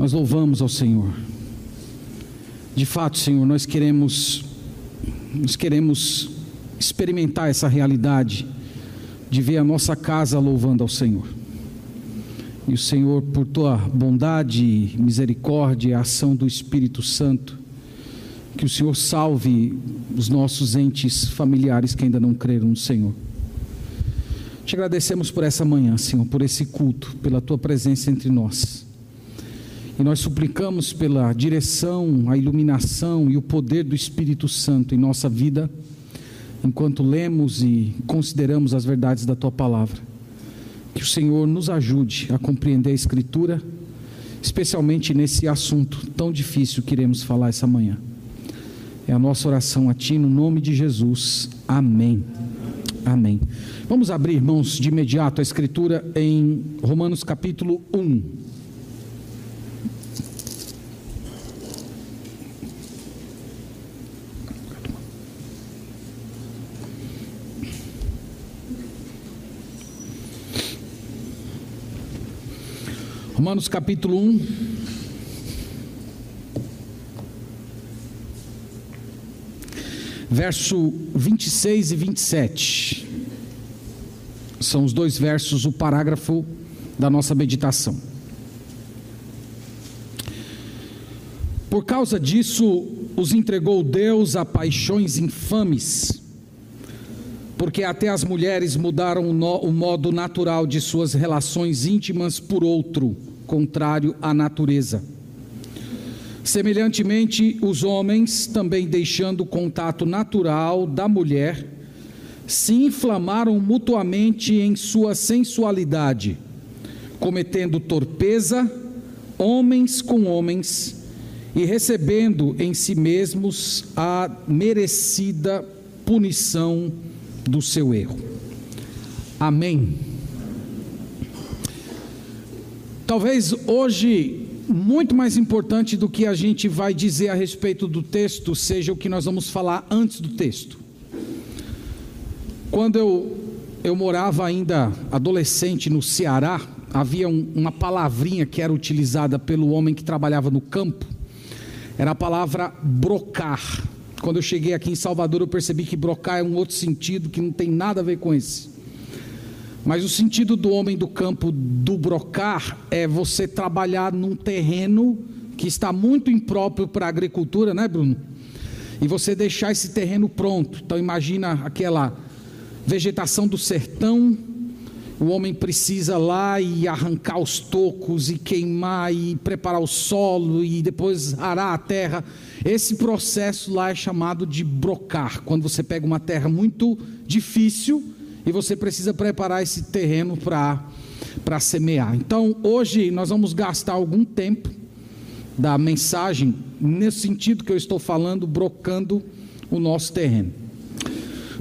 Nós louvamos ao Senhor. De fato, Senhor, nós queremos nós queremos experimentar essa realidade de ver a nossa casa louvando ao Senhor. E o Senhor, por tua bondade, misericórdia e ação do Espírito Santo, que o Senhor salve os nossos entes familiares que ainda não creram no Senhor. Te agradecemos por essa manhã, Senhor, por esse culto, pela tua presença entre nós. E nós suplicamos pela direção, a iluminação e o poder do Espírito Santo em nossa vida, enquanto lemos e consideramos as verdades da tua palavra. Que o Senhor nos ajude a compreender a Escritura, especialmente nesse assunto tão difícil que iremos falar essa manhã. É a nossa oração a Ti, no nome de Jesus. Amém. Amém. Vamos abrir, irmãos, de imediato a Escritura em Romanos capítulo 1. Romanos capítulo 1. Verso 26 e 27. São os dois versos, o parágrafo da nossa meditação. Por causa disso, os entregou Deus a paixões infames, porque até as mulheres mudaram o modo natural de suas relações íntimas por outro contrário à natureza. Semelhantemente, os homens, também deixando o contato natural da mulher, se inflamaram mutuamente em sua sensualidade, cometendo torpeza, homens com homens, e recebendo em si mesmos a merecida punição do seu erro. Amém. Talvez hoje, muito mais importante do que a gente vai dizer a respeito do texto, seja o que nós vamos falar antes do texto. Quando eu, eu morava ainda adolescente no Ceará, havia um, uma palavrinha que era utilizada pelo homem que trabalhava no campo, era a palavra brocar. Quando eu cheguei aqui em Salvador, eu percebi que brocar é um outro sentido que não tem nada a ver com esse. Mas o sentido do homem do campo do brocar é você trabalhar num terreno que está muito impróprio para a agricultura, né, Bruno? E você deixar esse terreno pronto. Então imagina aquela vegetação do sertão, o homem precisa lá e arrancar os tocos e queimar e preparar o solo e depois arar a terra. Esse processo lá é chamado de brocar, quando você pega uma terra muito difícil e você precisa preparar esse terreno para semear. Então, hoje nós vamos gastar algum tempo da mensagem nesse sentido que eu estou falando, brocando o nosso terreno.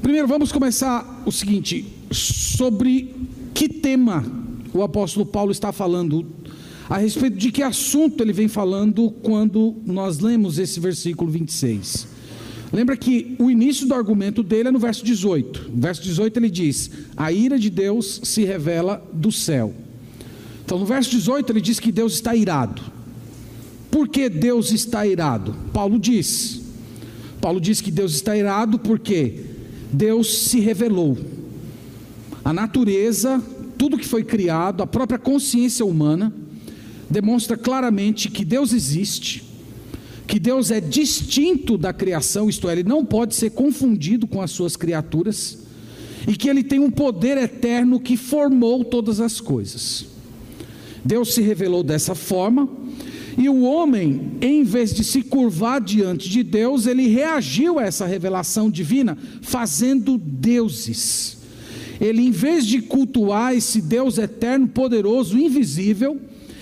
Primeiro, vamos começar o seguinte: sobre que tema o apóstolo Paulo está falando, a respeito de que assunto ele vem falando quando nós lemos esse versículo 26. Lembra que o início do argumento dele é no verso 18. No verso 18 ele diz: A ira de Deus se revela do céu. Então no verso 18 ele diz que Deus está irado. Por que Deus está irado? Paulo diz. Paulo diz que Deus está irado porque Deus se revelou. A natureza, tudo que foi criado, a própria consciência humana, demonstra claramente que Deus existe que Deus é distinto da criação, isto é, ele não pode ser confundido com as suas criaturas, e que ele tem um poder eterno que formou todas as coisas. Deus se revelou dessa forma, e o homem, em vez de se curvar diante de Deus, ele reagiu a essa revelação divina, fazendo deuses. Ele, em vez de cultuar esse Deus eterno, poderoso, invisível,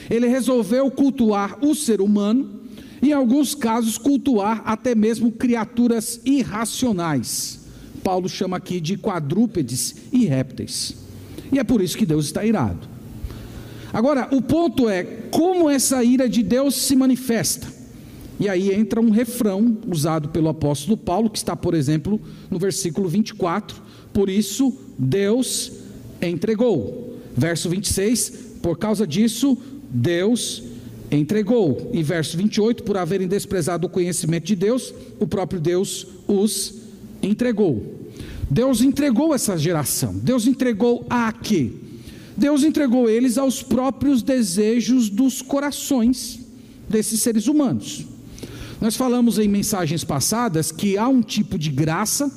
ele resolveu cultuar o ser humano em alguns casos, cultuar até mesmo criaturas irracionais. Paulo chama aqui de quadrúpedes e répteis. E é por isso que Deus está irado. Agora, o ponto é como essa ira de Deus se manifesta. E aí entra um refrão usado pelo apóstolo Paulo, que está, por exemplo, no versículo 24. Por isso, Deus entregou. Verso 26, por causa disso, Deus entregou. E verso 28, por haverem desprezado o conhecimento de Deus, o próprio Deus os entregou. Deus entregou essa geração. Deus entregou a quê? Deus entregou eles aos próprios desejos dos corações desses seres humanos. Nós falamos em mensagens passadas que há um tipo de graça,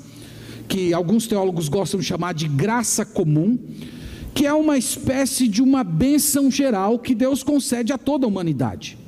que alguns teólogos gostam de chamar de graça comum, que é uma espécie de uma bênção geral que Deus concede a toda a humanidade.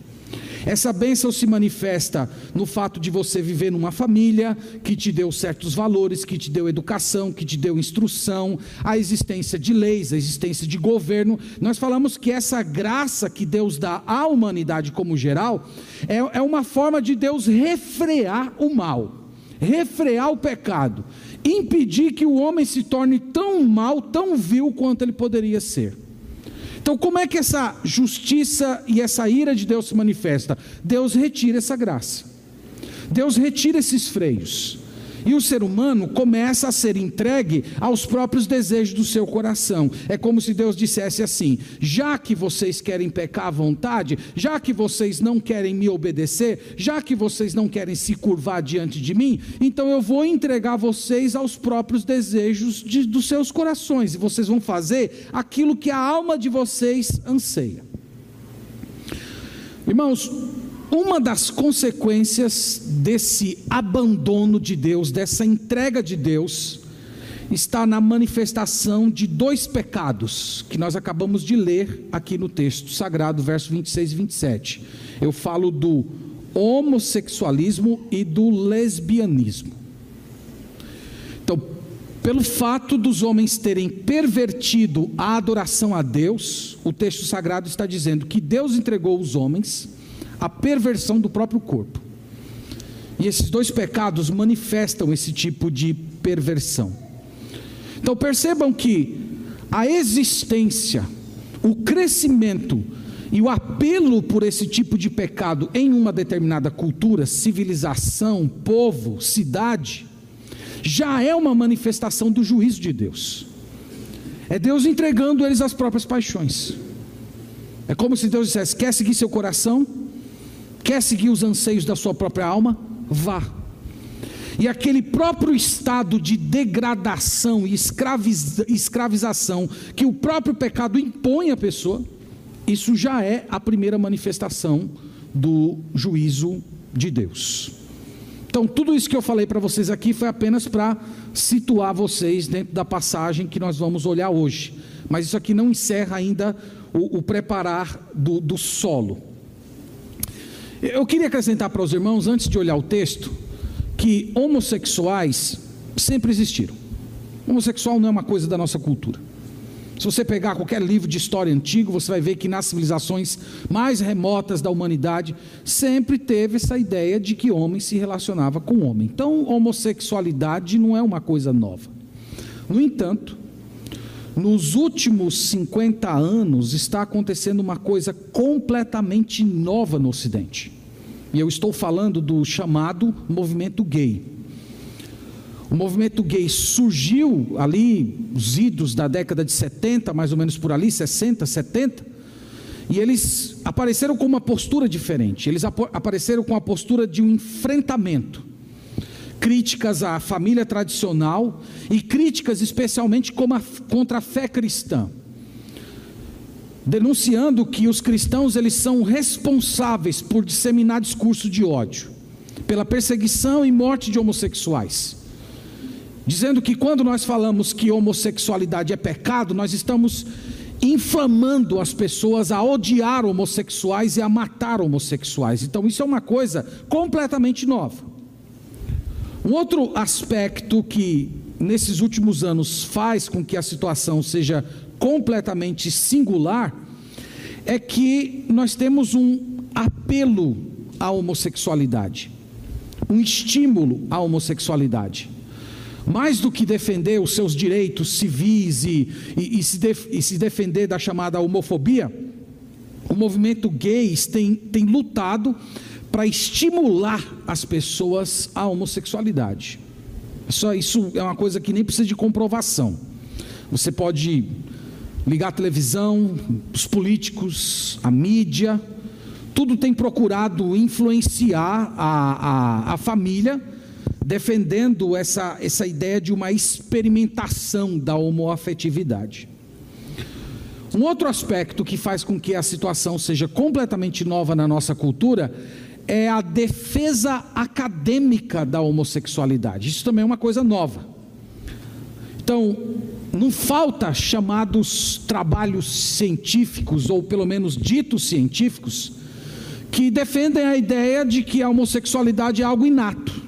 Essa bênção se manifesta no fato de você viver numa família que te deu certos valores, que te deu educação, que te deu instrução, a existência de leis, a existência de governo. Nós falamos que essa graça que Deus dá à humanidade como geral é, é uma forma de Deus refrear o mal, refrear o pecado, impedir que o homem se torne tão mal, tão vil quanto ele poderia ser. Então, como é que essa justiça e essa ira de Deus se manifesta? Deus retira essa graça. Deus retira esses freios. E o ser humano começa a ser entregue aos próprios desejos do seu coração. É como se Deus dissesse assim: já que vocês querem pecar à vontade, já que vocês não querem me obedecer, já que vocês não querem se curvar diante de mim, então eu vou entregar vocês aos próprios desejos de, dos seus corações, e vocês vão fazer aquilo que a alma de vocês anseia. Irmãos, uma das consequências desse abandono de Deus, dessa entrega de Deus, está na manifestação de dois pecados que nós acabamos de ler aqui no texto sagrado, verso 26 e 27. Eu falo do homossexualismo e do lesbianismo. Então, pelo fato dos homens terem pervertido a adoração a Deus, o texto sagrado está dizendo que Deus entregou os homens a perversão do próprio corpo. E esses dois pecados manifestam esse tipo de perversão. Então percebam que a existência, o crescimento e o apelo por esse tipo de pecado em uma determinada cultura, civilização, povo, cidade, já é uma manifestação do juízo de Deus. É Deus entregando eles às próprias paixões. É como se Deus dissesse: quer seguir seu coração? Quer seguir os anseios da sua própria alma? Vá. E aquele próprio estado de degradação e escravização que o próprio pecado impõe à pessoa, isso já é a primeira manifestação do juízo de Deus. Então, tudo isso que eu falei para vocês aqui foi apenas para situar vocês dentro da passagem que nós vamos olhar hoje. Mas isso aqui não encerra ainda o, o preparar do, do solo. Eu queria acrescentar para os irmãos, antes de olhar o texto, que homossexuais sempre existiram. Homossexual não é uma coisa da nossa cultura. Se você pegar qualquer livro de história antigo, você vai ver que nas civilizações mais remotas da humanidade sempre teve essa ideia de que homem se relacionava com homem. Então, homossexualidade não é uma coisa nova. No entanto, nos últimos 50 anos está acontecendo uma coisa completamente nova no Ocidente. E eu estou falando do chamado movimento gay. O movimento gay surgiu ali, os idos da década de 70, mais ou menos por ali, 60, 70, e eles apareceram com uma postura diferente. Eles apareceram com a postura de um enfrentamento críticas à família tradicional e críticas especialmente contra a fé cristã. Denunciando que os cristãos eles são responsáveis por disseminar discurso de ódio, pela perseguição e morte de homossexuais. Dizendo que quando nós falamos que homossexualidade é pecado, nós estamos inflamando as pessoas a odiar homossexuais e a matar homossexuais. Então isso é uma coisa completamente nova. Um outro aspecto que nesses últimos anos faz com que a situação seja completamente singular é que nós temos um apelo à homossexualidade, um estímulo à homossexualidade. Mais do que defender os seus direitos civis e, e, e, se, def, e se, defender da chamada homofobia, o movimento gays tem, tem lutado para estimular as pessoas à homossexualidade. Só isso é uma coisa que nem precisa de comprovação. Você pode ligar a televisão, os políticos, a mídia, tudo tem procurado influenciar a, a, a família, defendendo essa, essa ideia de uma experimentação da homoafetividade. Um outro aspecto que faz com que a situação seja completamente nova na nossa cultura é a defesa acadêmica da homossexualidade. Isso também é uma coisa nova. Então, não falta chamados trabalhos científicos, ou pelo menos ditos científicos, que defendem a ideia de que a homossexualidade é algo inato.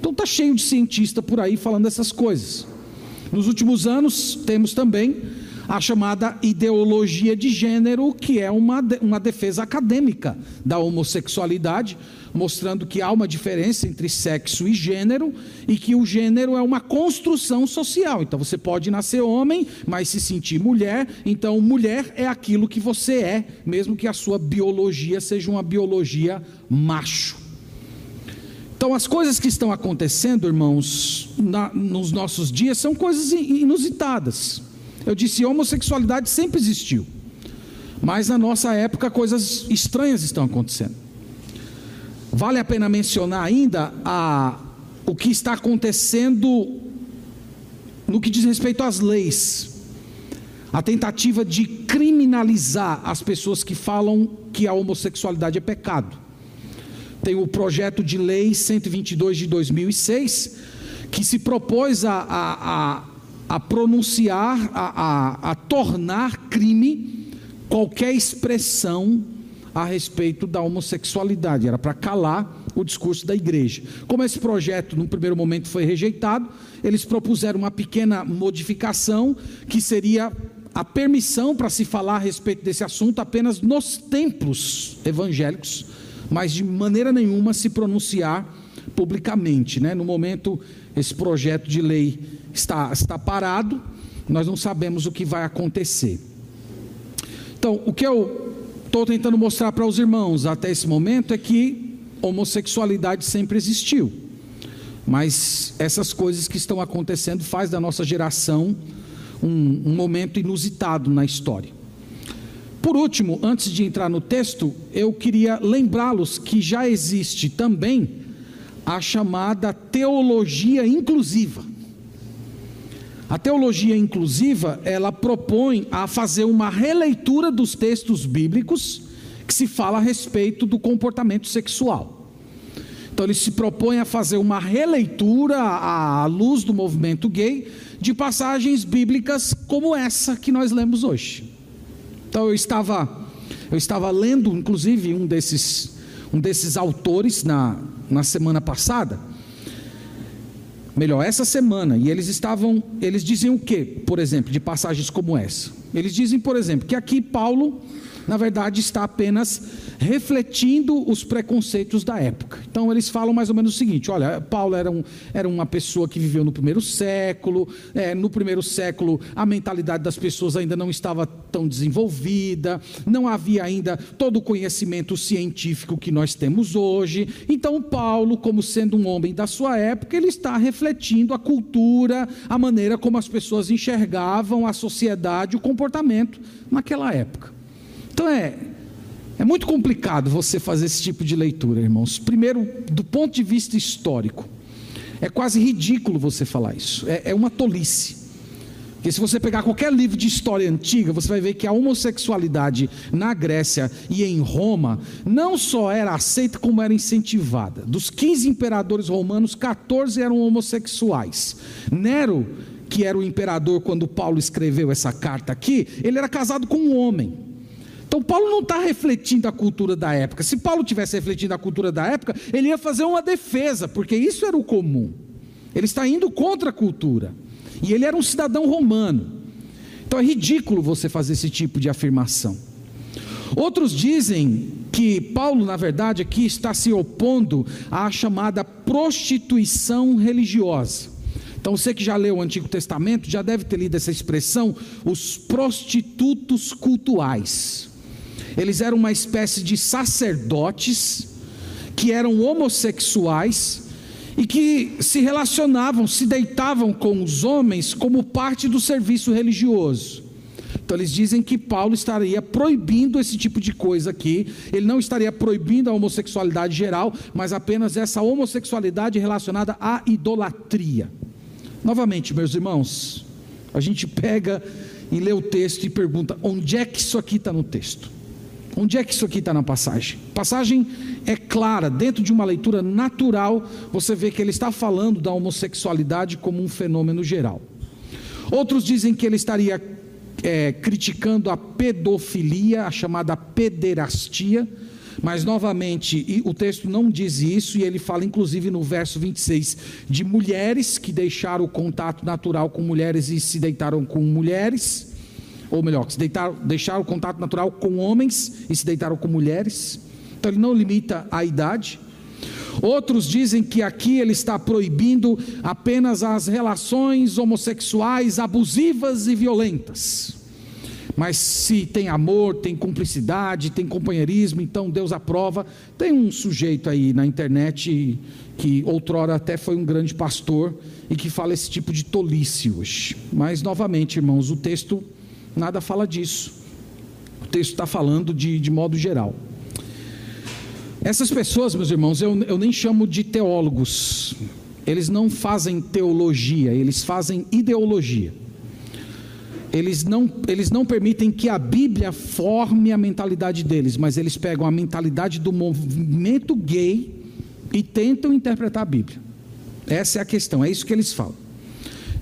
Então está cheio de cientista por aí falando essas coisas. Nos últimos anos, temos também a chamada ideologia de gênero, que é uma, uma defesa acadêmica da homossexualidade, mostrando que há uma diferença entre sexo e gênero e que o gênero é uma construção social. Então você pode nascer homem, mas se sentir mulher, então mulher é aquilo que você é, mesmo que a sua biologia seja uma biologia macho. Então, as coisas que estão acontecendo, irmãos, na, nos nossos dias, são coisas inusitadas. Eu disse: homossexualidade sempre existiu, mas na nossa época coisas estranhas estão acontecendo. Vale a pena mencionar ainda a, o que está acontecendo no que diz respeito às leis. A tentativa de criminalizar as pessoas que falam que a homossexualidade é pecado. Tem o projeto de lei 122 de 2006, que se propôs a, a, a, a pronunciar, a, a, a tornar crime qualquer expressão a respeito da homossexualidade, era para calar o discurso da igreja. Como esse projeto, no primeiro momento, foi rejeitado, eles propuseram uma pequena modificação que seria a permissão para se falar a respeito desse assunto apenas nos templos evangélicos, mas de maneira nenhuma se pronunciar publicamente. Né? No momento, esse projeto de lei está, está parado, nós não sabemos o que vai acontecer. Então, o que eu estou tentando mostrar para os irmãos até esse momento é que homossexualidade sempre existiu. Mas essas coisas que estão acontecendo faz da nossa geração um, um momento inusitado na história. Por último, antes de entrar no texto, eu queria lembrá-los que já existe também a chamada teologia inclusiva. A teologia inclusiva, ela propõe a fazer uma releitura dos textos bíblicos que se fala a respeito do comportamento sexual. Então ele se propõe a fazer uma releitura à luz do movimento gay de passagens bíblicas como essa que nós lemos hoje. Então eu estava eu estava lendo inclusive um desses um desses autores na, na semana passada melhor, essa semana, e eles estavam, eles dizem o que, por exemplo, de passagens como essa? Eles dizem, por exemplo, que aqui Paulo na verdade está apenas refletindo os preconceitos da época. Então eles falam mais ou menos o seguinte: olha, Paulo era, um, era uma pessoa que viveu no primeiro século, é, no primeiro século a mentalidade das pessoas ainda não estava tão desenvolvida, não havia ainda todo o conhecimento científico que nós temos hoje. Então Paulo, como sendo um homem da sua época, ele está refletindo a cultura, a maneira como as pessoas enxergavam a sociedade, o comportamento naquela época. Então é, é muito complicado você fazer esse tipo de leitura, irmãos. Primeiro, do ponto de vista histórico, é quase ridículo você falar isso. É, é uma tolice. Porque se você pegar qualquer livro de história antiga, você vai ver que a homossexualidade na Grécia e em Roma não só era aceita, como era incentivada. Dos 15 imperadores romanos, 14 eram homossexuais. Nero, que era o imperador quando Paulo escreveu essa carta aqui, ele era casado com um homem. Então Paulo não está refletindo a cultura da época. Se Paulo tivesse refletindo a cultura da época, ele ia fazer uma defesa, porque isso era o comum. Ele está indo contra a cultura. E ele era um cidadão romano. Então é ridículo você fazer esse tipo de afirmação. Outros dizem que Paulo, na verdade, aqui está se opondo à chamada prostituição religiosa. Então, você que já leu o Antigo Testamento já deve ter lido essa expressão, os prostitutos cultuais. Eles eram uma espécie de sacerdotes que eram homossexuais e que se relacionavam, se deitavam com os homens como parte do serviço religioso. Então eles dizem que Paulo estaria proibindo esse tipo de coisa aqui. Ele não estaria proibindo a homossexualidade geral, mas apenas essa homossexualidade relacionada à idolatria. Novamente, meus irmãos, a gente pega e lê o texto e pergunta: onde é que isso aqui está no texto? Onde é que isso aqui está na passagem? Passagem é clara, dentro de uma leitura natural, você vê que ele está falando da homossexualidade como um fenômeno geral. Outros dizem que ele estaria é, criticando a pedofilia, a chamada pederastia, mas novamente o texto não diz isso, e ele fala, inclusive, no verso 26, de mulheres que deixaram o contato natural com mulheres e se deitaram com mulheres, ou melhor, se deitaram, deixaram o contato natural com homens e se deitaram com mulheres. Então ele não limita a idade. Outros dizem que aqui ele está proibindo apenas as relações homossexuais abusivas e violentas. Mas se tem amor, tem cumplicidade, tem companheirismo, então Deus aprova. Tem um sujeito aí na internet que outrora até foi um grande pastor e que fala esse tipo de tolice hoje. Mas novamente, irmãos, o texto nada fala disso. O texto está falando de, de modo geral. Essas pessoas, meus irmãos, eu, eu nem chamo de teólogos. Eles não fazem teologia, eles fazem ideologia. Eles não, eles não permitem que a Bíblia forme a mentalidade deles, mas eles pegam a mentalidade do movimento gay e tentam interpretar a Bíblia. Essa é a questão, é isso que eles falam.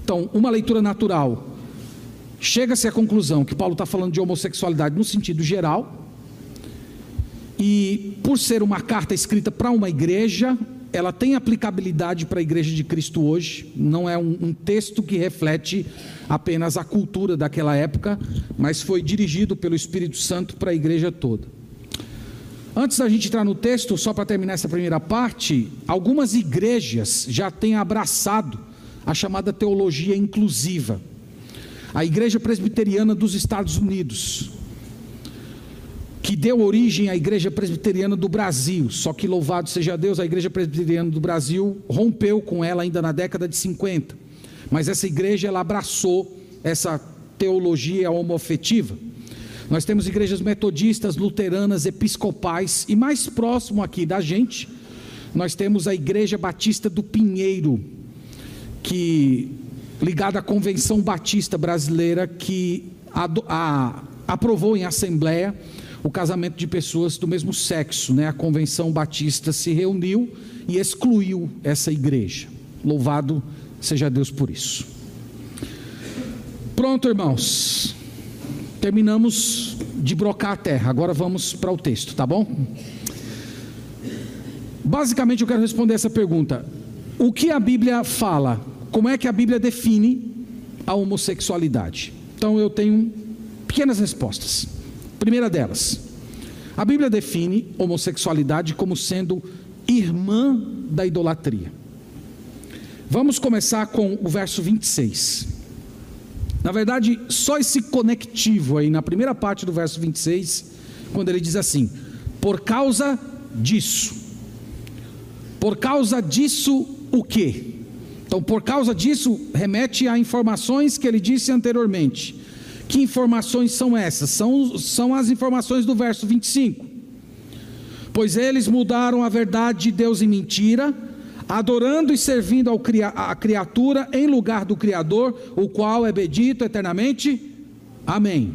Então, uma leitura natural chega-se à conclusão que Paulo está falando de homossexualidade no sentido geral, e por ser uma carta escrita para uma igreja, ela tem aplicabilidade para a igreja de Cristo hoje, não é um, um, texto que reflete apenas a cultura daquela época, mas foi dirigido pelo Espírito Santo para a igreja toda. Antes da gente entrar no texto, só para terminar essa primeira parte, algumas igrejas já têm abraçado a chamada teologia inclusiva. A Igreja Presbiteriana dos Estados Unidos, que deu origem à Igreja Presbiteriana do Brasil. Só que louvado seja Deus, a Igreja Presbiteriana do Brasil rompeu com ela ainda na década de 50. Mas essa igreja ela abraçou essa teologia homoafetiva. Nós temos igrejas metodistas, luteranas, episcopais e mais próximo aqui da gente, nós temos a Igreja Batista do Pinheiro, que ligada à Convenção Batista Brasileira que a, a, aprovou em assembleia o casamento de pessoas do mesmo sexo. Né? A Convenção Batista se reuniu e excluiu essa igreja. Louvado seja Deus por isso. Pronto, irmãos. Terminamos de brocar a terra. Agora vamos para o texto, tá bom? Basicamente eu quero responder essa pergunta. O que a Bíblia fala? Como é que a Bíblia define a homossexualidade? Então eu tenho pequenas respostas. Primeira delas, a Bíblia define homossexualidade como sendo irmã da idolatria. Vamos começar com o verso 26. Na verdade, só esse conectivo aí na primeira parte do verso 26, quando ele diz assim: por causa disso. Por causa disso, o quê? Então, por causa disso, remete a informações que ele disse anteriormente. Que informações são essas? São, são as informações do verso 25. Pois eles mudaram a verdade de Deus em mentira, adorando e servindo ao, a criatura em lugar do Criador, o qual é bendito eternamente. Amém.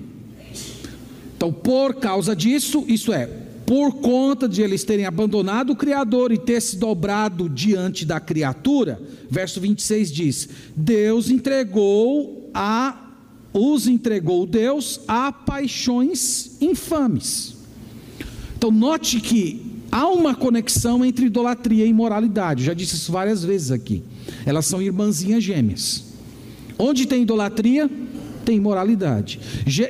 Então, por causa disso, isso é, por conta de eles terem abandonado o Criador e ter se dobrado diante da criatura, verso 26 diz: Deus entregou a os entregou Deus a paixões infames. Então, note que há uma conexão entre idolatria e imoralidade. já disse isso várias vezes aqui. Elas são irmãzinhas gêmeas. Onde tem idolatria, tem imoralidade.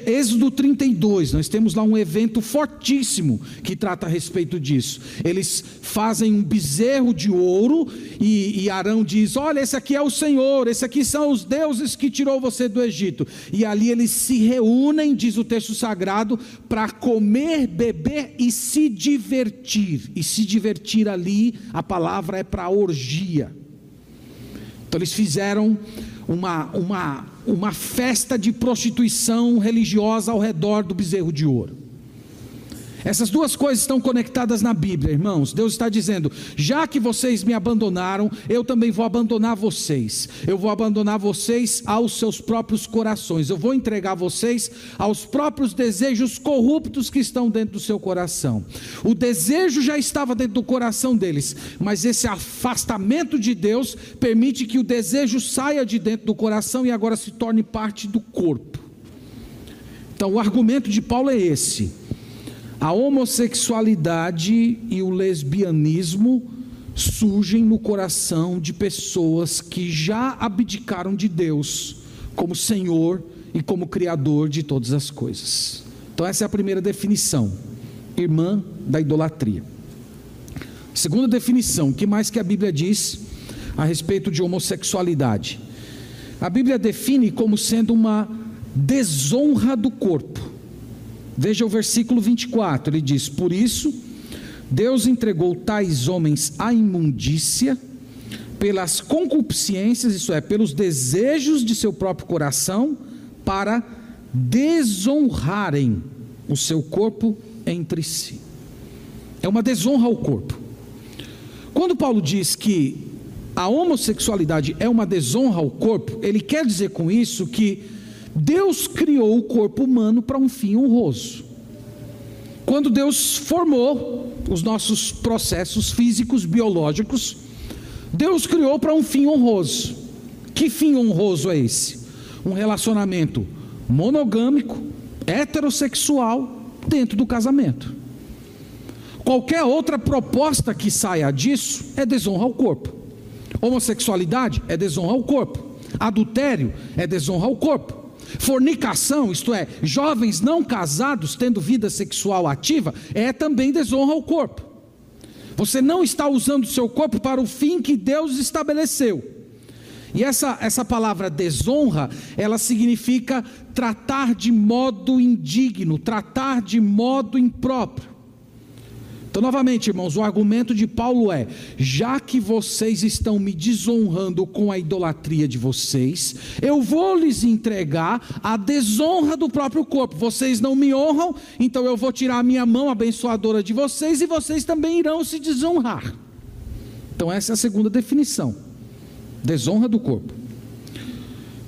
Êxodo 32, nós temos lá um evento fortíssimo que trata a respeito disso. Eles fazem um bezerro de ouro e, e Arão diz: Olha, esse aqui é o Senhor, esse aqui são os deuses que tirou você do Egito. E ali eles se reúnem, diz o texto sagrado, para comer, beber e se divertir. E se divertir ali, a palavra é para orgia. Então eles fizeram uma, uma, uma festa de prostituição religiosa ao redor do bezerro de ouro. Essas duas coisas estão conectadas na Bíblia, irmãos. Deus está dizendo: já que vocês me abandonaram, eu também vou abandonar vocês. Eu vou abandonar vocês aos seus próprios corações. Eu vou entregar vocês aos próprios desejos corruptos que estão dentro do seu coração. O desejo já estava dentro do coração deles, mas esse afastamento de Deus permite que o desejo saia de dentro do coração e agora se torne parte do corpo. Então, o argumento de Paulo é esse a homossexualidade e o lesbianismo surgem no coração de pessoas que já abdicaram de Deus como Senhor e como Criador de todas as coisas. Então, essa é a primeira definição, irmã da idolatria. Segunda definição, o que mais que a Bíblia diz a respeito de homossexualidade? A Bíblia define como sendo uma desonra do corpo. Veja o versículo 24, ele diz: Por isso, Deus entregou tais homens à imundícia, pelas concupiscências, isso é, pelos desejos de seu próprio coração, para desonrarem o seu corpo entre si. É uma desonra ao corpo. Quando Paulo diz que a homossexualidade é uma desonra ao corpo, ele quer dizer com isso que Deus criou o corpo humano para um fim honroso. Quando Deus formou os nossos processos físicos, biológicos, Deus criou para um fim honroso. Que fim honroso é esse? Um relacionamento monogâmico, heterossexual, dentro do casamento. Qualquer outra proposta que saia disso é desonra ao corpo. Homossexualidade é desonra ao corpo. Adultério é desonra ao corpo. Fornicação, isto é, jovens não casados tendo vida sexual ativa, é também desonra ao corpo. Você não está usando o seu corpo para o fim que Deus estabeleceu. E essa, essa palavra desonra, ela significa tratar de modo indigno, tratar de modo impróprio. Então, novamente, irmãos, o argumento de Paulo é: já que vocês estão me desonrando com a idolatria de vocês, eu vou lhes entregar a desonra do próprio corpo. Vocês não me honram, então eu vou tirar a minha mão abençoadora de vocês e vocês também irão se desonrar. Então, essa é a segunda definição: desonra do corpo.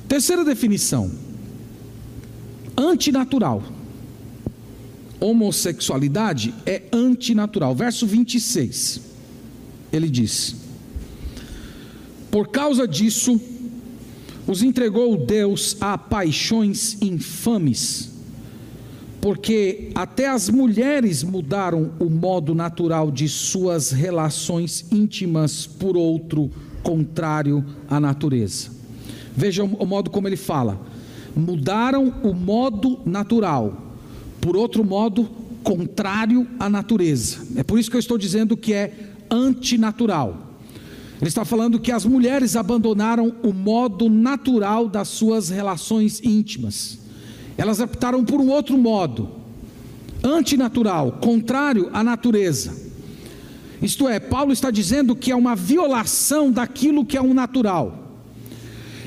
Terceira definição: antinatural homossexualidade é antinatural. Verso 26, ele diz: Por causa disso, os entregou Deus a paixões infames, porque até as mulheres mudaram o modo natural de suas relações íntimas por outro contrário à natureza. Veja o modo como ele fala: mudaram o modo natural por outro modo, contrário à natureza. É por isso que eu estou dizendo que é antinatural. Ele está falando que as mulheres abandonaram o modo natural das suas relações íntimas. Elas optaram por um outro modo, antinatural, contrário à natureza. Isto é, Paulo está dizendo que é uma violação daquilo que é um natural.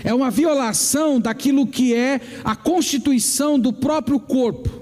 É uma violação daquilo que é a constituição do próprio corpo.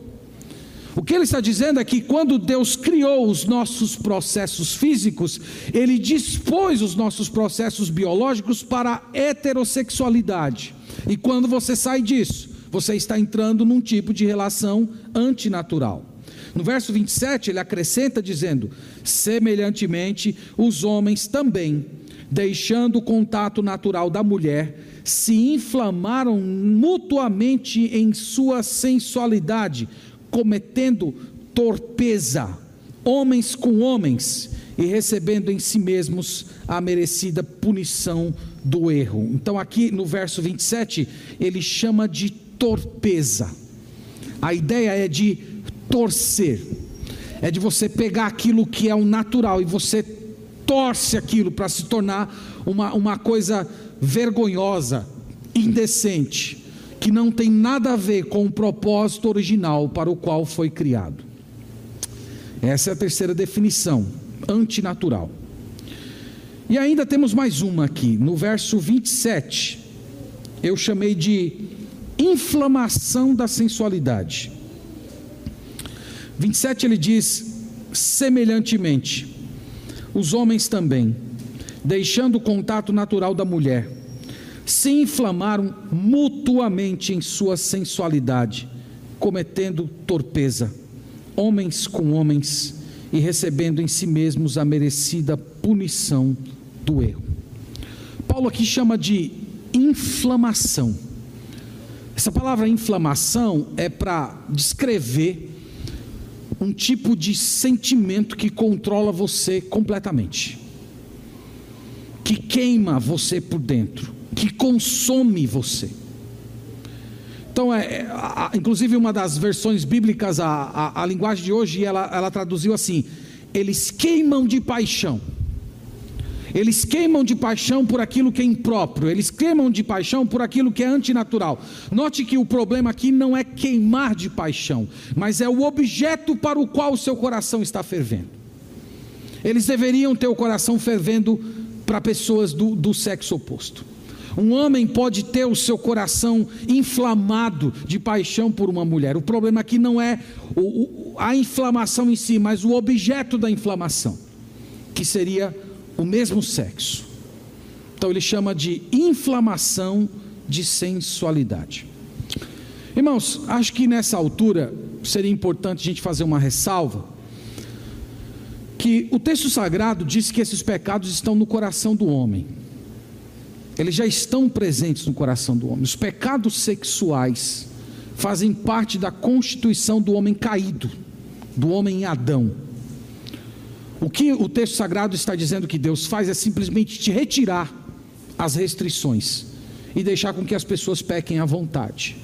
O que ele está dizendo é que quando Deus criou os nossos processos físicos, ele dispôs os nossos processos biológicos para a heterossexualidade. E quando você sai disso, você está entrando num tipo de relação antinatural. No verso 27, ele acrescenta dizendo: semelhantemente, os homens também, deixando o contato natural da mulher, se inflamaram mutuamente em sua sensualidade cometendo torpeza, homens com homens, e recebendo em si mesmos a merecida punição do erro. Então, aqui no verso 27, ele chama de torpeza. A ideia é de torcer, é de você pegar aquilo que é o natural e você torce aquilo para se tornar uma, uma coisa vergonhosa, indecente que não tem nada a ver com o propósito original para o qual foi criado. Essa é a terceira definição, antinatural. E ainda temos mais uma aqui, no verso 27. eu chamei de inflamação da sensualidade. 27 ele diz: semelhantemente, os homens também, deixando o contato natural da mulher, se inflamaram mutuamente em sua sensualidade, cometendo torpeza, homens com homens, e recebendo em si mesmos a merecida punição do erro. Paulo aqui chama de inflamação. Essa palavra inflamação é para descrever um tipo de sentimento que controla você completamente, que queima você por dentro, que consome você. Então, é, é a, inclusive, uma das versões bíblicas, a, a, a linguagem de hoje, ela, ela traduziu assim: eles queimam de paixão. Eles queimam de paixão por aquilo que é impróprio, eles queimam de paixão por aquilo que é antinatural. Note que o problema aqui não é queimar de paixão, mas é o objeto para o qual o seu coração está fervendo. Eles deveriam ter o coração fervendo para pessoas do, do sexo oposto. Um homem pode ter o seu coração inflamado de paixão por uma mulher. O problema aqui não é a inflamação em si, mas o objeto da inflamação, que seria o mesmo sexo. Então ele chama de inflamação de sensualidade. Irmãos, acho que nessa altura seria importante a gente fazer uma ressalva que o texto sagrado diz que esses pecados estão no coração do homem. Eles já estão presentes no coração do homem. Os pecados sexuais fazem parte da constituição do homem caído, do homem em Adão. O que o texto sagrado está dizendo que Deus faz é simplesmente te retirar as restrições e deixar com que as pessoas pequem à vontade.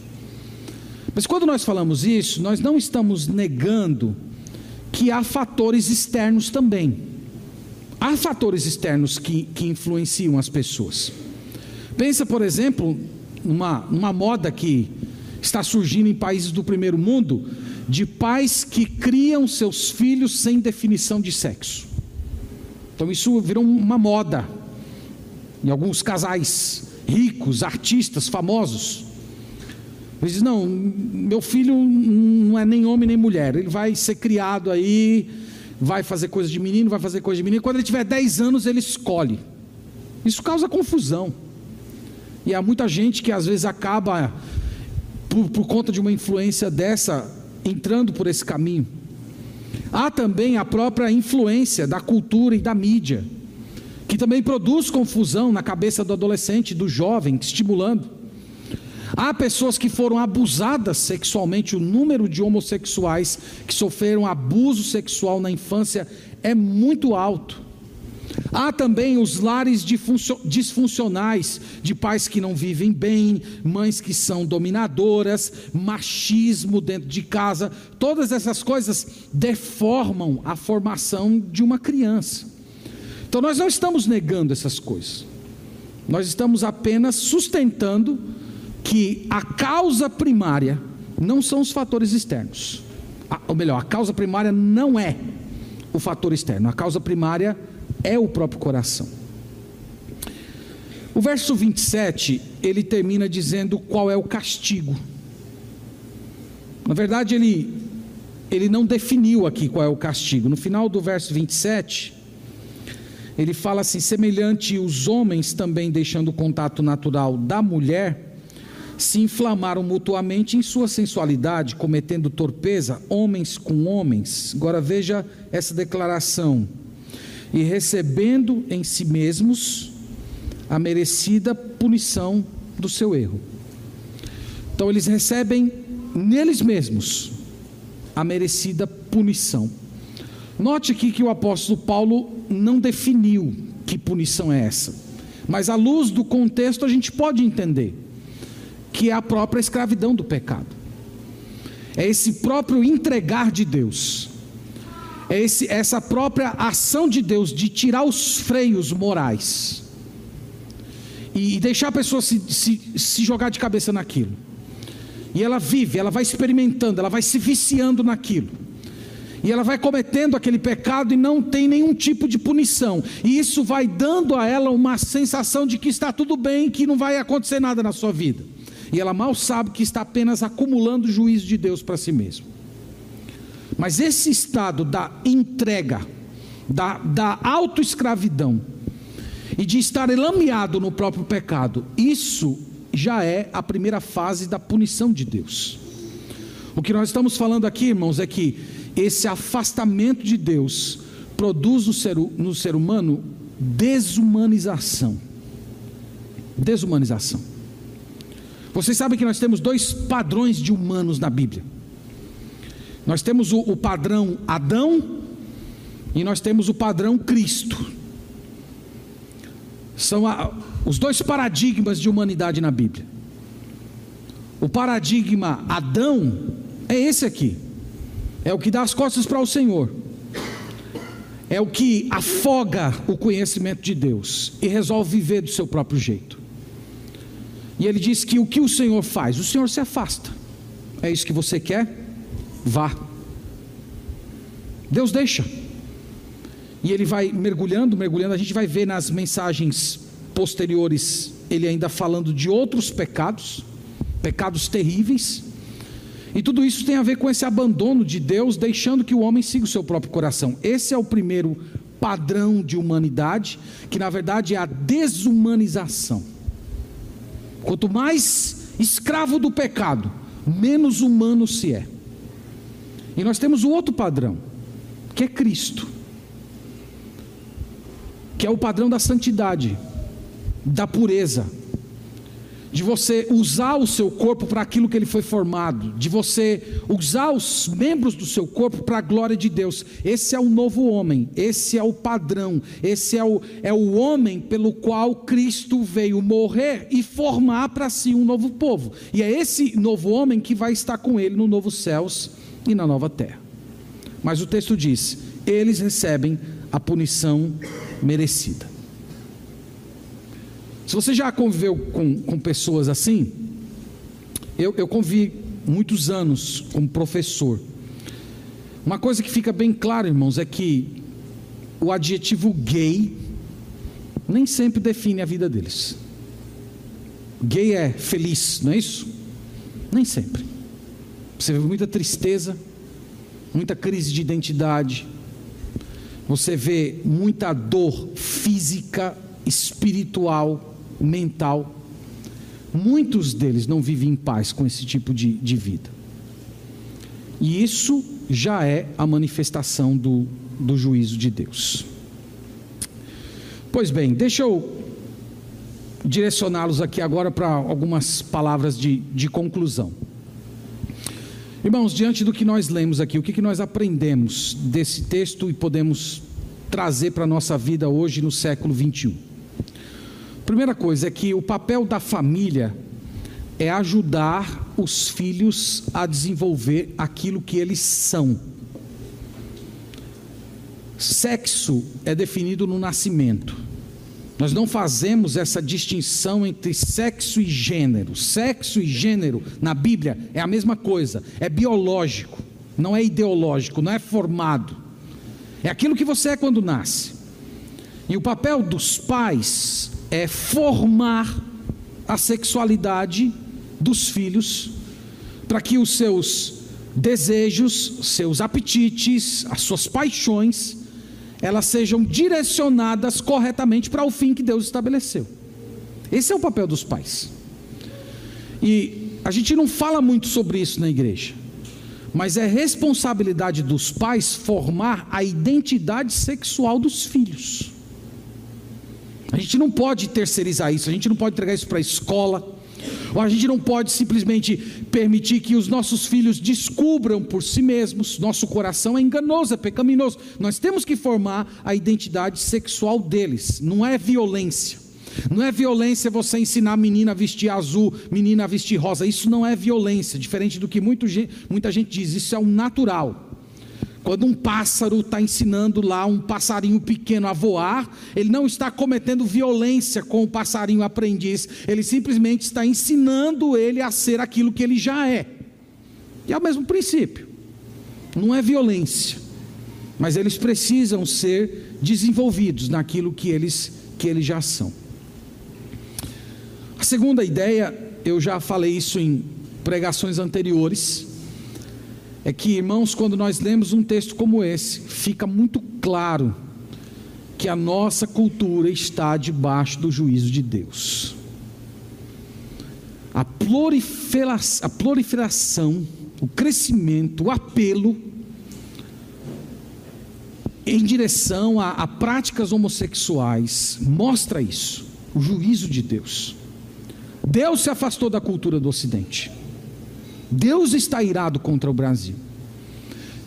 Mas quando nós falamos isso, nós não estamos negando que há fatores externos também. Há fatores externos que, que influenciam as pessoas. Pensa, por exemplo, numa, numa moda que está surgindo em países do primeiro mundo, de pais que criam seus filhos sem definição de sexo. Então isso virou uma moda em alguns casais ricos, artistas, famosos. Eles dizem: não, meu filho não é nem homem nem mulher, ele vai ser criado aí, vai fazer coisa de menino, vai fazer coisa de menino. Quando ele tiver 10 anos, ele escolhe. Isso causa confusão. E há muita gente que às vezes acaba, por, por conta de uma influência dessa, entrando por esse caminho. Há também a própria influência da cultura e da mídia, que também produz confusão na cabeça do adolescente, do jovem, estimulando. Há pessoas que foram abusadas sexualmente, o número de homossexuais que sofreram abuso sexual na infância é muito alto. Há também os lares disfuncionais, de pais que não vivem bem, mães que são dominadoras, machismo dentro de casa. Todas essas coisas deformam a formação de uma criança. Então nós não estamos negando essas coisas. Nós estamos apenas sustentando que a causa primária não são os fatores externos. ou melhor, a causa primária não é o fator externo. A causa primária é é o próprio coração. O verso 27, ele termina dizendo qual é o castigo. Na verdade, ele, ele não definiu aqui qual é o castigo. No final do verso 27, ele fala assim: semelhante os homens também deixando o contato natural da mulher, se inflamaram mutuamente em sua sensualidade, cometendo torpeza, homens com homens. Agora veja essa declaração e recebendo em si mesmos a merecida punição do seu erro. Então eles recebem neles mesmos a merecida punição. Note aqui que o apóstolo Paulo não definiu que punição é essa, mas à luz do contexto a gente pode entender que é a própria escravidão do pecado. É esse próprio entregar de Deus é esse, essa própria ação de Deus de tirar os freios morais e, deixar a pessoa se, se, se jogar de cabeça naquilo. E ela vive, ela vai experimentando, ela vai se viciando naquilo. E ela vai cometendo aquele pecado e não tem nenhum tipo de punição. E isso vai dando a ela uma sensação de que está tudo bem, que não vai acontecer nada na sua vida. E ela mal sabe que está apenas acumulando juízo de Deus para si mesma. Mas esse estado da entrega, da, da autoescravidão e de estar elameado no próprio pecado, isso já é a primeira fase da punição de Deus. O que nós estamos falando aqui, irmãos, é que esse afastamento de Deus produz no ser, no ser humano desumanização. Desumanização. Vocês sabem que nós temos dois padrões de humanos na Bíblia. Nós temos o, o padrão Adão e nós temos o padrão Cristo. São a, os dois paradigmas de humanidade na Bíblia. O paradigma Adão é esse aqui. É o que dá as costas para o Senhor. É o que afoga o conhecimento de Deus e resolve viver do seu próprio jeito. E ele diz que o que o Senhor faz? O Senhor se afasta. É isso que você quer? Vá. Deus deixa. E ele vai mergulhando, mergulhando. A gente vai ver nas mensagens posteriores ele ainda falando de outros pecados, pecados terríveis. E tudo isso tem a ver com esse abandono de Deus, deixando que o homem siga o seu próprio coração. Esse é o primeiro padrão de humanidade, que na verdade é a desumanização. Quanto mais escravo do pecado, menos humano se é. E nós temos o outro padrão, que é Cristo, que é o padrão da santidade, da pureza, de você usar o seu corpo para aquilo que ele foi formado, de você usar os membros do seu corpo para a glória de Deus. Esse é o novo homem, esse é o padrão, esse é o, é o homem pelo qual Cristo veio morrer e formar para si um novo povo. E é esse novo homem que vai estar com ele no novo céus e na nova terra. Mas o texto diz: eles recebem a punição merecida. Se você já conviveu com, com pessoas assim, eu, eu convivi muitos anos como professor. Uma coisa que fica bem clara, irmãos, é que o adjetivo gay nem sempre define a vida deles. Gay é feliz, não é isso? Nem sempre. Você vê muita tristeza, muita crise de identidade, você vê muita dor física, espiritual, mental. Muitos deles não vivem em paz com esse tipo de, de vida. E isso já é a manifestação do, do juízo de Deus. Pois bem, deixa eu direcioná-los aqui agora para algumas palavras de, de conclusão. Irmãos, diante do que nós lemos aqui, o que, que nós aprendemos desse texto e podemos trazer para a nossa vida hoje no século 21? Primeira coisa é que o papel da família é ajudar os filhos a desenvolver aquilo que eles são. Sexo é definido no nascimento. Nós não fazemos essa distinção entre sexo e gênero. Sexo e gênero na Bíblia é a mesma coisa, é biológico, não é ideológico, não é formado. É aquilo que você é quando nasce. E o papel dos pais é formar a sexualidade dos filhos para que os seus desejos, seus apetites, as suas paixões, elas sejam direcionadas corretamente para o fim que Deus estabeleceu. Esse é o papel dos pais. E a gente não fala muito sobre isso na igreja, mas é responsabilidade dos pais formar a identidade sexual dos filhos. A gente não pode terceirizar isso, a gente não pode entregar isso para a escola, a gente não pode simplesmente permitir que os nossos filhos descubram por si mesmos. Nosso coração é enganoso, é pecaminoso. Nós temos que formar a identidade sexual deles, não é violência. Não é violência você ensinar menina a vestir azul, menina a vestir rosa. Isso não é violência, diferente do que muito, muita gente diz. Isso é o natural. Quando um pássaro está ensinando lá um passarinho pequeno a voar, ele não está cometendo violência com o passarinho aprendiz, ele simplesmente está ensinando ele a ser aquilo que ele já é. E é o mesmo princípio, não é violência, mas eles precisam ser desenvolvidos naquilo que eles, que eles já são. A segunda ideia, eu já falei isso em pregações anteriores, é que, irmãos, quando nós lemos um texto como esse, fica muito claro que a nossa cultura está debaixo do juízo de Deus. A proliferação, a proliferação o crescimento, o apelo em direção a, a práticas homossexuais mostra isso, o juízo de Deus. Deus se afastou da cultura do Ocidente. Deus está irado contra o Brasil.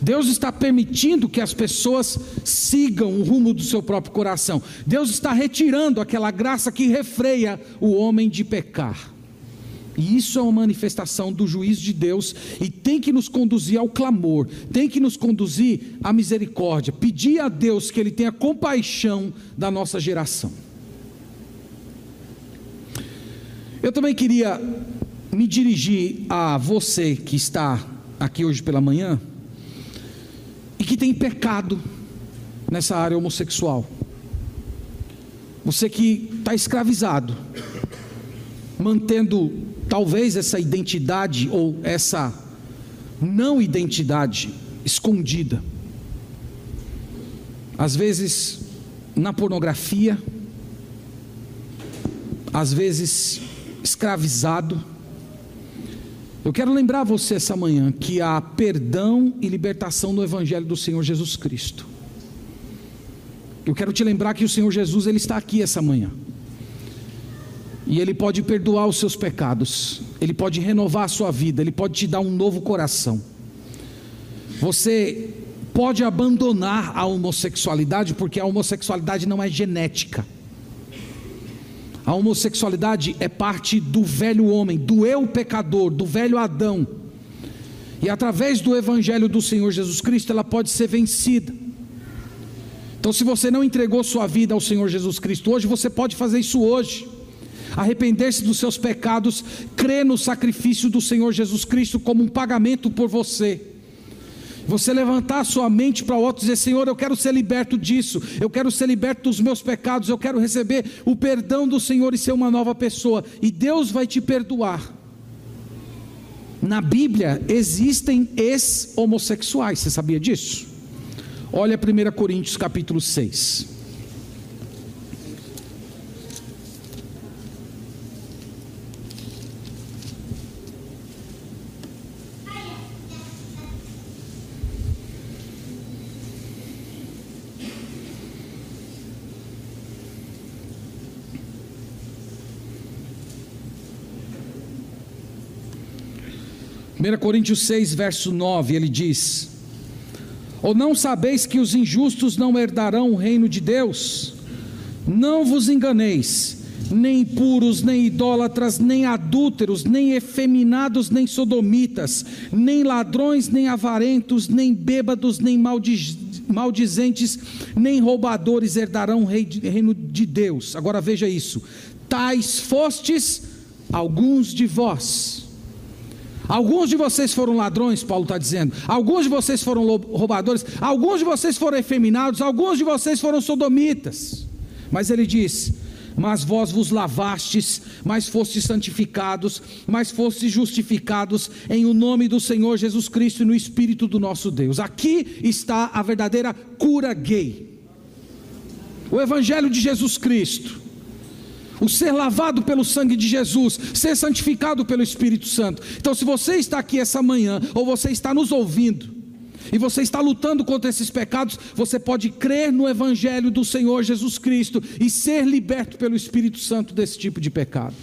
Deus está permitindo que as pessoas sigam o rumo do seu próprio coração. Deus está retirando aquela graça que refreia o homem de pecar. E isso é uma manifestação do juízo de Deus e tem que nos conduzir ao clamor, tem que nos conduzir à misericórdia, pedir a Deus que Ele tenha compaixão da nossa geração. Eu também queria me dirigir a você que está aqui hoje pela manhã e que tem pecado nessa área homossexual. Você que está escravizado, mantendo talvez essa identidade ou essa não identidade escondida. Às vezes na pornografia, às vezes escravizado. Eu quero lembrar você essa manhã que há perdão e libertação no Evangelho do Senhor Jesus Cristo. Eu quero te lembrar que o Senhor Jesus ele está aqui essa manhã. E Ele pode perdoar os seus pecados, Ele pode renovar a sua vida, Ele pode te dar um novo coração. Você pode abandonar a homossexualidade, porque a homossexualidade não é genética. A homossexualidade é parte do velho homem, do eu pecador, do velho Adão. E através do Evangelho do Senhor Jesus Cristo, ela pode ser vencida. Então, se você não entregou sua vida ao Senhor Jesus Cristo hoje, você pode fazer isso hoje arrepender-se dos seus pecados, crer no sacrifício do Senhor Jesus Cristo como um pagamento por você. Você levantar a sua mente para o e dizer: Senhor, eu quero ser liberto disso, eu quero ser liberto dos meus pecados, eu quero receber o perdão do Senhor e ser uma nova pessoa, e Deus vai te perdoar. Na Bíblia existem ex-homossexuais, você sabia disso? Olha 1 Coríntios capítulo 6. 1 Coríntios 6, verso 9, ele diz: Ou não sabeis que os injustos não herdarão o reino de Deus? Não vos enganeis, nem impuros, nem idólatras, nem adúlteros, nem efeminados, nem sodomitas, nem ladrões, nem avarentos, nem bêbados, nem maldizentes, nem roubadores herdarão o reino de Deus. Agora veja isso: tais fostes alguns de vós Alguns de vocês foram ladrões, Paulo está dizendo. Alguns de vocês foram roubadores. Alguns de vocês foram efeminados. Alguns de vocês foram sodomitas. Mas ele diz: Mas vós vos lavastes, mas fostes santificados, mas fostes justificados em o nome do Senhor Jesus Cristo e no Espírito do nosso Deus. Aqui está a verdadeira cura gay. O Evangelho de Jesus Cristo o ser lavado pelo sangue de Jesus, ser santificado pelo Espírito Santo. Então, se você está aqui essa manhã, ou você está nos ouvindo, e você está lutando contra esses pecados, você pode crer no Evangelho do Senhor Jesus Cristo e ser liberto pelo Espírito Santo desse tipo de pecado.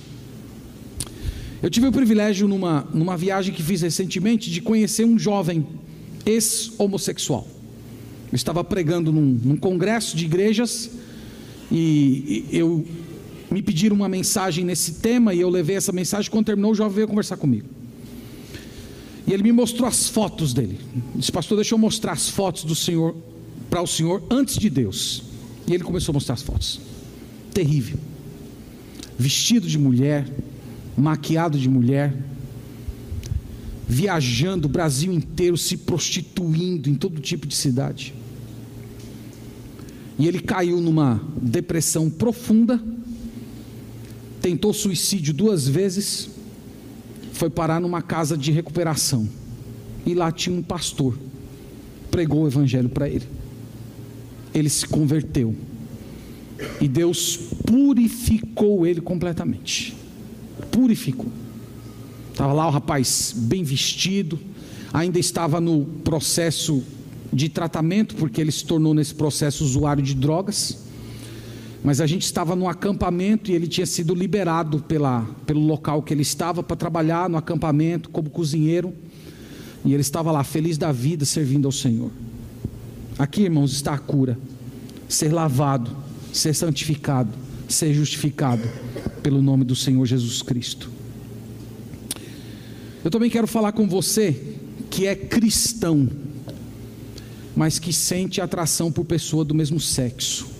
Eu tive o privilégio, numa, numa viagem que fiz recentemente, de conhecer um jovem ex-homossexual. Eu estava pregando num, num congresso de igrejas e, e eu me pediram uma mensagem nesse tema e eu levei essa mensagem. Quando terminou, o jovem veio conversar comigo. E ele me mostrou as fotos dele. Disse, pastor, deixa eu mostrar as fotos do Senhor para o Senhor antes de Deus. E ele começou a mostrar as fotos. Terrível. Vestido de mulher, maquiado de mulher, viajando o Brasil inteiro, se prostituindo em todo tipo de cidade. E ele caiu numa depressão profunda, tentou suicídio duas vezes, foi parar numa casa de recuperação. E lá tinha um pastor, pregou o evangelho para ele. Ele se converteu. E Deus purificou ele completamente. Purificou. Estava lá o rapaz bem vestido, ainda estava no processo de tratamento, porque ele se tornou nesse processo usuário de drogas. Mas a gente estava no acampamento e ele tinha sido liberado pela, pelo local que ele estava para trabalhar no acampamento como cozinheiro. E ele estava lá, feliz da vida, servindo ao Senhor. Aqui, irmãos, está a cura: ser lavado, ser santificado, ser justificado pelo nome do Senhor Jesus Cristo. Eu também quero falar com você que é cristão mas que sente atração por pessoa do mesmo sexo.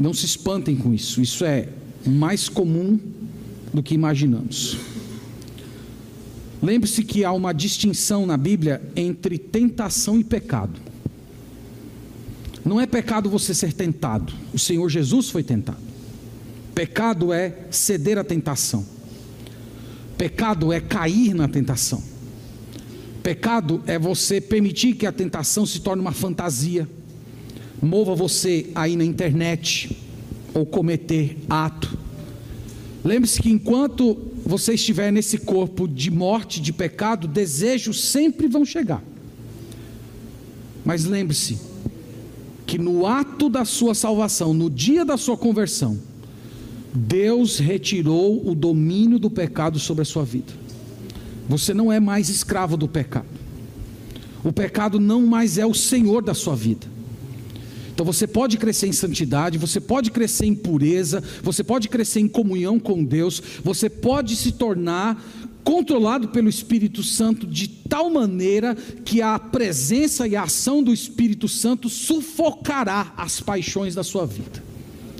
Não se espantem com isso, isso é mais comum do que imaginamos. Lembre-se que há uma distinção na Bíblia entre tentação e pecado. Não é pecado você ser tentado, o Senhor Jesus foi tentado. Pecado é ceder à tentação. Pecado é cair na tentação. Pecado é você permitir que a tentação se torne uma fantasia, mova você aí na internet ou cometer ato. Lembre-se que enquanto você estiver nesse corpo de morte, de pecado, desejos sempre vão chegar. Mas lembre-se que no ato da sua salvação, no dia da sua conversão, Deus retirou o domínio do pecado sobre a sua vida. Você não é mais escravo do pecado. O pecado não mais é o senhor da sua vida. Então você pode crescer em santidade, você pode crescer em pureza, você pode crescer em comunhão com Deus, você pode se tornar controlado pelo Espírito Santo de tal maneira que a presença e a ação do Espírito Santo sufocará as paixões da sua vida.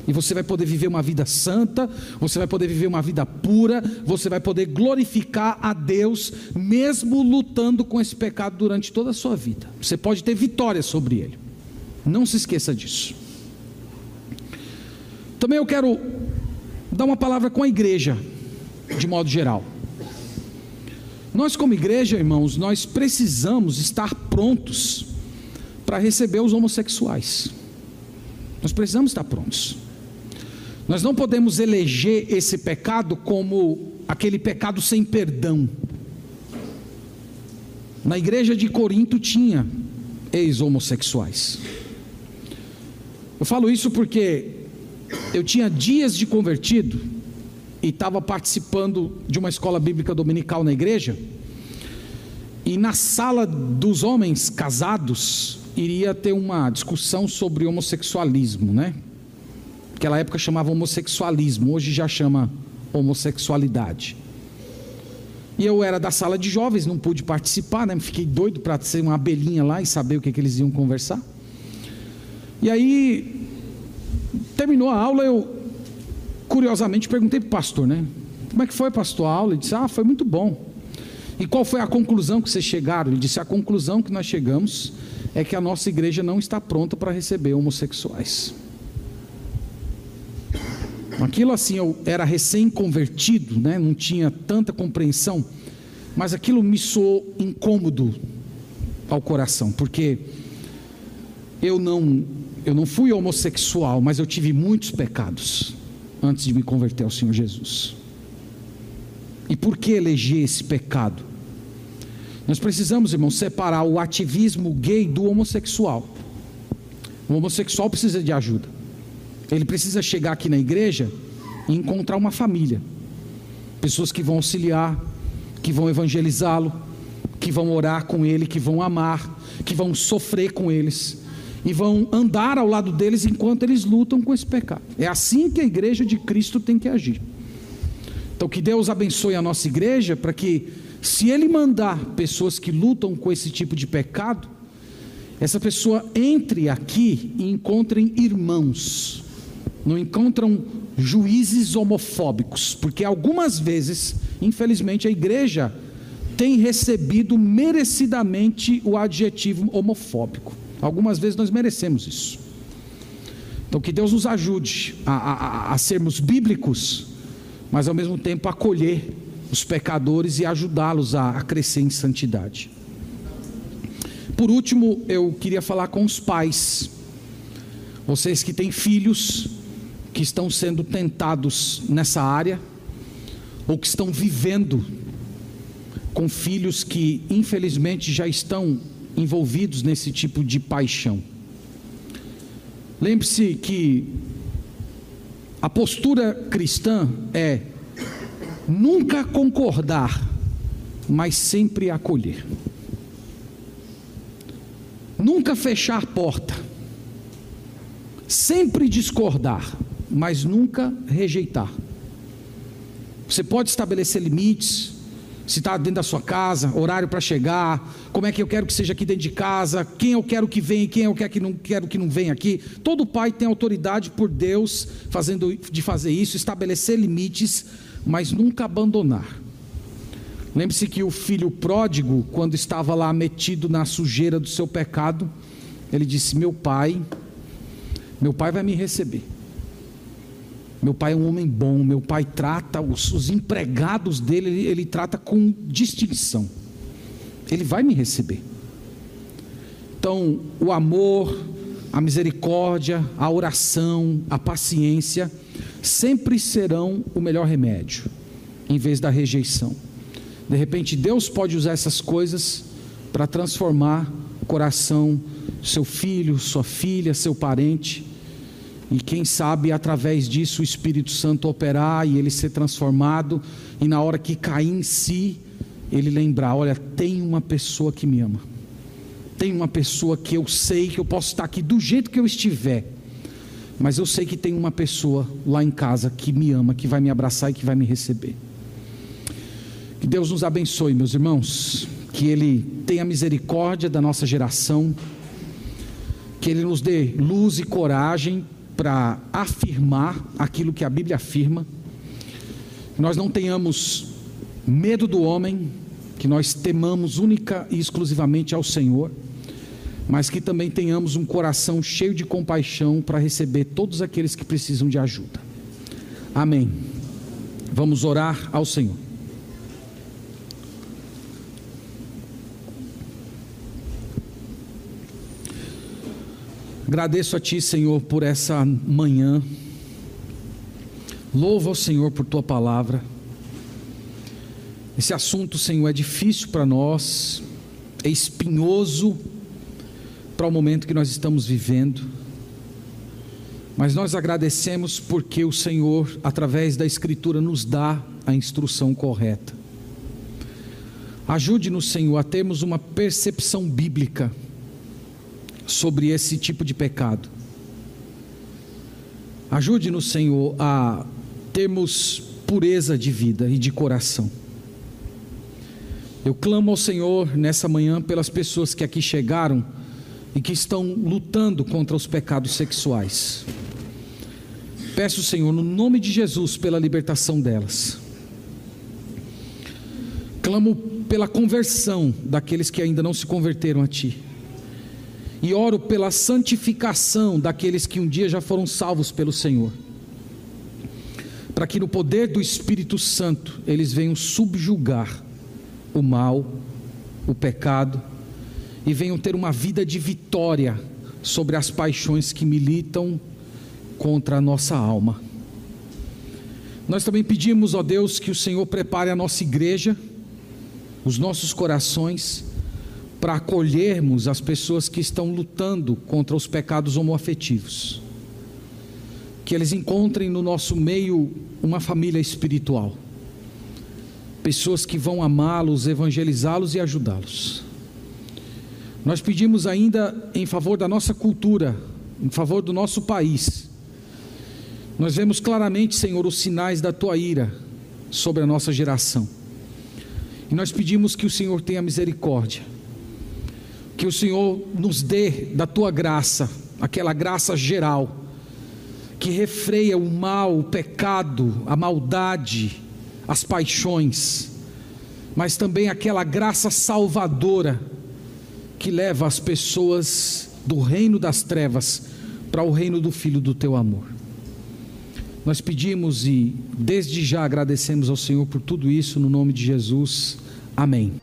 E você vai poder viver uma vida santa, você vai poder viver uma vida pura, você vai poder glorificar a Deus, mesmo lutando com esse pecado durante toda a sua vida. Você pode ter vitória sobre ele. Não se esqueça disso. Também eu quero dar uma palavra com a igreja, de modo geral. Nós, como igreja, irmãos, nós precisamos estar prontos para receber os homossexuais. Nós precisamos estar prontos. Nós não podemos eleger esse pecado como aquele pecado sem perdão. Na igreja de Corinto tinha ex-homossexuais. Eu falo isso porque eu tinha dias de convertido e estava participando de uma escola bíblica dominical na igreja. E na sala dos homens casados iria ter uma discussão sobre homossexualismo, né? Naquela época chamava homossexualismo, hoje já chama homossexualidade. E eu era da sala de jovens, não pude participar, né? Fiquei doido para ser uma abelhinha lá e saber o que, que eles iam conversar. E aí, terminou a aula, eu curiosamente perguntei para o pastor, né? Como é que foi, pastor, a aula? Ele disse, ah, foi muito bom. E qual foi a conclusão que vocês chegaram? Ele disse, a conclusão que nós chegamos é que a nossa igreja não está pronta para receber homossexuais. Aquilo assim, eu era recém-convertido, né? não tinha tanta compreensão, mas aquilo me soou incômodo ao coração, porque eu não, eu não fui homossexual, mas eu tive muitos pecados antes de me converter ao Senhor Jesus. E por que eleger esse pecado? Nós precisamos, irmão, separar o ativismo gay do homossexual. O homossexual precisa de ajuda. Ele precisa chegar aqui na igreja e encontrar uma família, pessoas que vão auxiliar, que vão evangelizá-lo, que vão orar com ele, que vão amar, que vão sofrer com eles e vão andar ao lado deles enquanto eles lutam com esse pecado. É assim que a igreja de Cristo tem que agir. Então, que Deus abençoe a nossa igreja para que, se Ele mandar pessoas que lutam com esse tipo de pecado, essa pessoa entre aqui e encontrem irmãos não encontram juízes homofóbicos, porque algumas vezes, infelizmente, a igreja tem recebido merecidamente o adjetivo homofóbico. Algumas vezes nós merecemos isso. Então, que Deus nos ajude a, a, a sermos bíblicos, mas ao mesmo tempo acolher os pecadores e ajudá-los a, a crescer em santidade. Por último, eu queria falar com os pais, vocês que têm filhos que estão sendo tentados nessa área, ou que estão vivendo com filhos que infelizmente já estão envolvidos nesse tipo de paixão. Lembre-se que a postura cristã é nunca concordar, mas sempre acolher. Nunca fechar porta, sempre discordar, mas nunca rejeitar. Você pode estabelecer limites, se está dentro da sua casa, horário para chegar, como é que eu quero que seja aqui dentro de casa, quem eu quero que venha, quem eu quero que não quero que não venha aqui. Todo pai tem autoridade por Deus fazendo de fazer isso, estabelecer limites, mas nunca abandonar. Lembre-se que o filho pródigo, quando estava lá metido na sujeira do seu pecado, ele disse: "Meu pai, meu pai vai me receber". Meu pai é um homem bom, meu pai trata os, os empregados dele, ele, ele trata com distinção. Ele vai me receber. Então, o amor, a misericórdia, a oração, a paciência, sempre serão o melhor remédio, em vez da rejeição. De repente, Deus pode usar essas coisas para transformar o coração do seu filho, sua filha, seu parente e quem sabe através disso o Espírito Santo operar e ele ser transformado, e na hora que cair em si, ele lembrar: olha, tem uma pessoa que me ama, tem uma pessoa que eu sei que eu posso estar aqui do jeito que eu estiver, mas eu sei que tem uma pessoa lá em casa que me ama, que vai me abraçar e que vai me receber. Que Deus nos abençoe, meus irmãos, que Ele tenha misericórdia da nossa geração, que Ele nos dê luz e coragem para afirmar aquilo que a Bíblia afirma, que nós não tenhamos medo do homem, que nós temamos única e exclusivamente ao Senhor, mas que também tenhamos um coração cheio de compaixão para receber todos aqueles que precisam de ajuda. Amém. Vamos orar ao Senhor. Agradeço a Ti, Senhor, por essa manhã. Louvo ao Senhor por Tua palavra. Esse assunto, Senhor, é difícil para nós, é espinhoso para o momento que nós estamos vivendo. Mas nós agradecemos porque o Senhor, através da Escritura, nos dá a instrução correta. Ajude-nos, Senhor, a termos uma percepção bíblica sobre esse tipo de pecado. Ajude-nos, Senhor, a termos pureza de vida e de coração. Eu clamo ao Senhor nessa manhã pelas pessoas que aqui chegaram e que estão lutando contra os pecados sexuais. Peço, Senhor, no nome de Jesus, pela libertação delas. Clamo pela conversão daqueles que ainda não se converteram a Ti e oro pela santificação daqueles que um dia já foram salvos pelo Senhor, para que no poder do Espírito Santo eles venham subjugar o mal, o pecado e venham ter uma vida de vitória sobre as paixões que militam contra a nossa alma. Nós também pedimos, ó Deus, que o Senhor prepare a nossa igreja, os nossos corações, para acolhermos as pessoas que estão lutando contra os pecados homoafetivos. Que eles encontrem no nosso meio uma família espiritual. Pessoas que vão amá-los, evangelizá-los e ajudá-los. Nós pedimos ainda em favor da nossa cultura, em favor do nosso país. Nós vemos claramente, Senhor, os sinais da tua ira sobre a nossa geração. E nós pedimos que o Senhor tenha misericórdia que o Senhor nos dê da tua graça, aquela graça geral, que refreia o mal, o pecado, a maldade, as paixões, mas também aquela graça salvadora que leva as pessoas do reino das trevas para o reino do Filho do teu amor. Nós pedimos e desde já agradecemos ao Senhor por tudo isso, no nome de Jesus. Amém.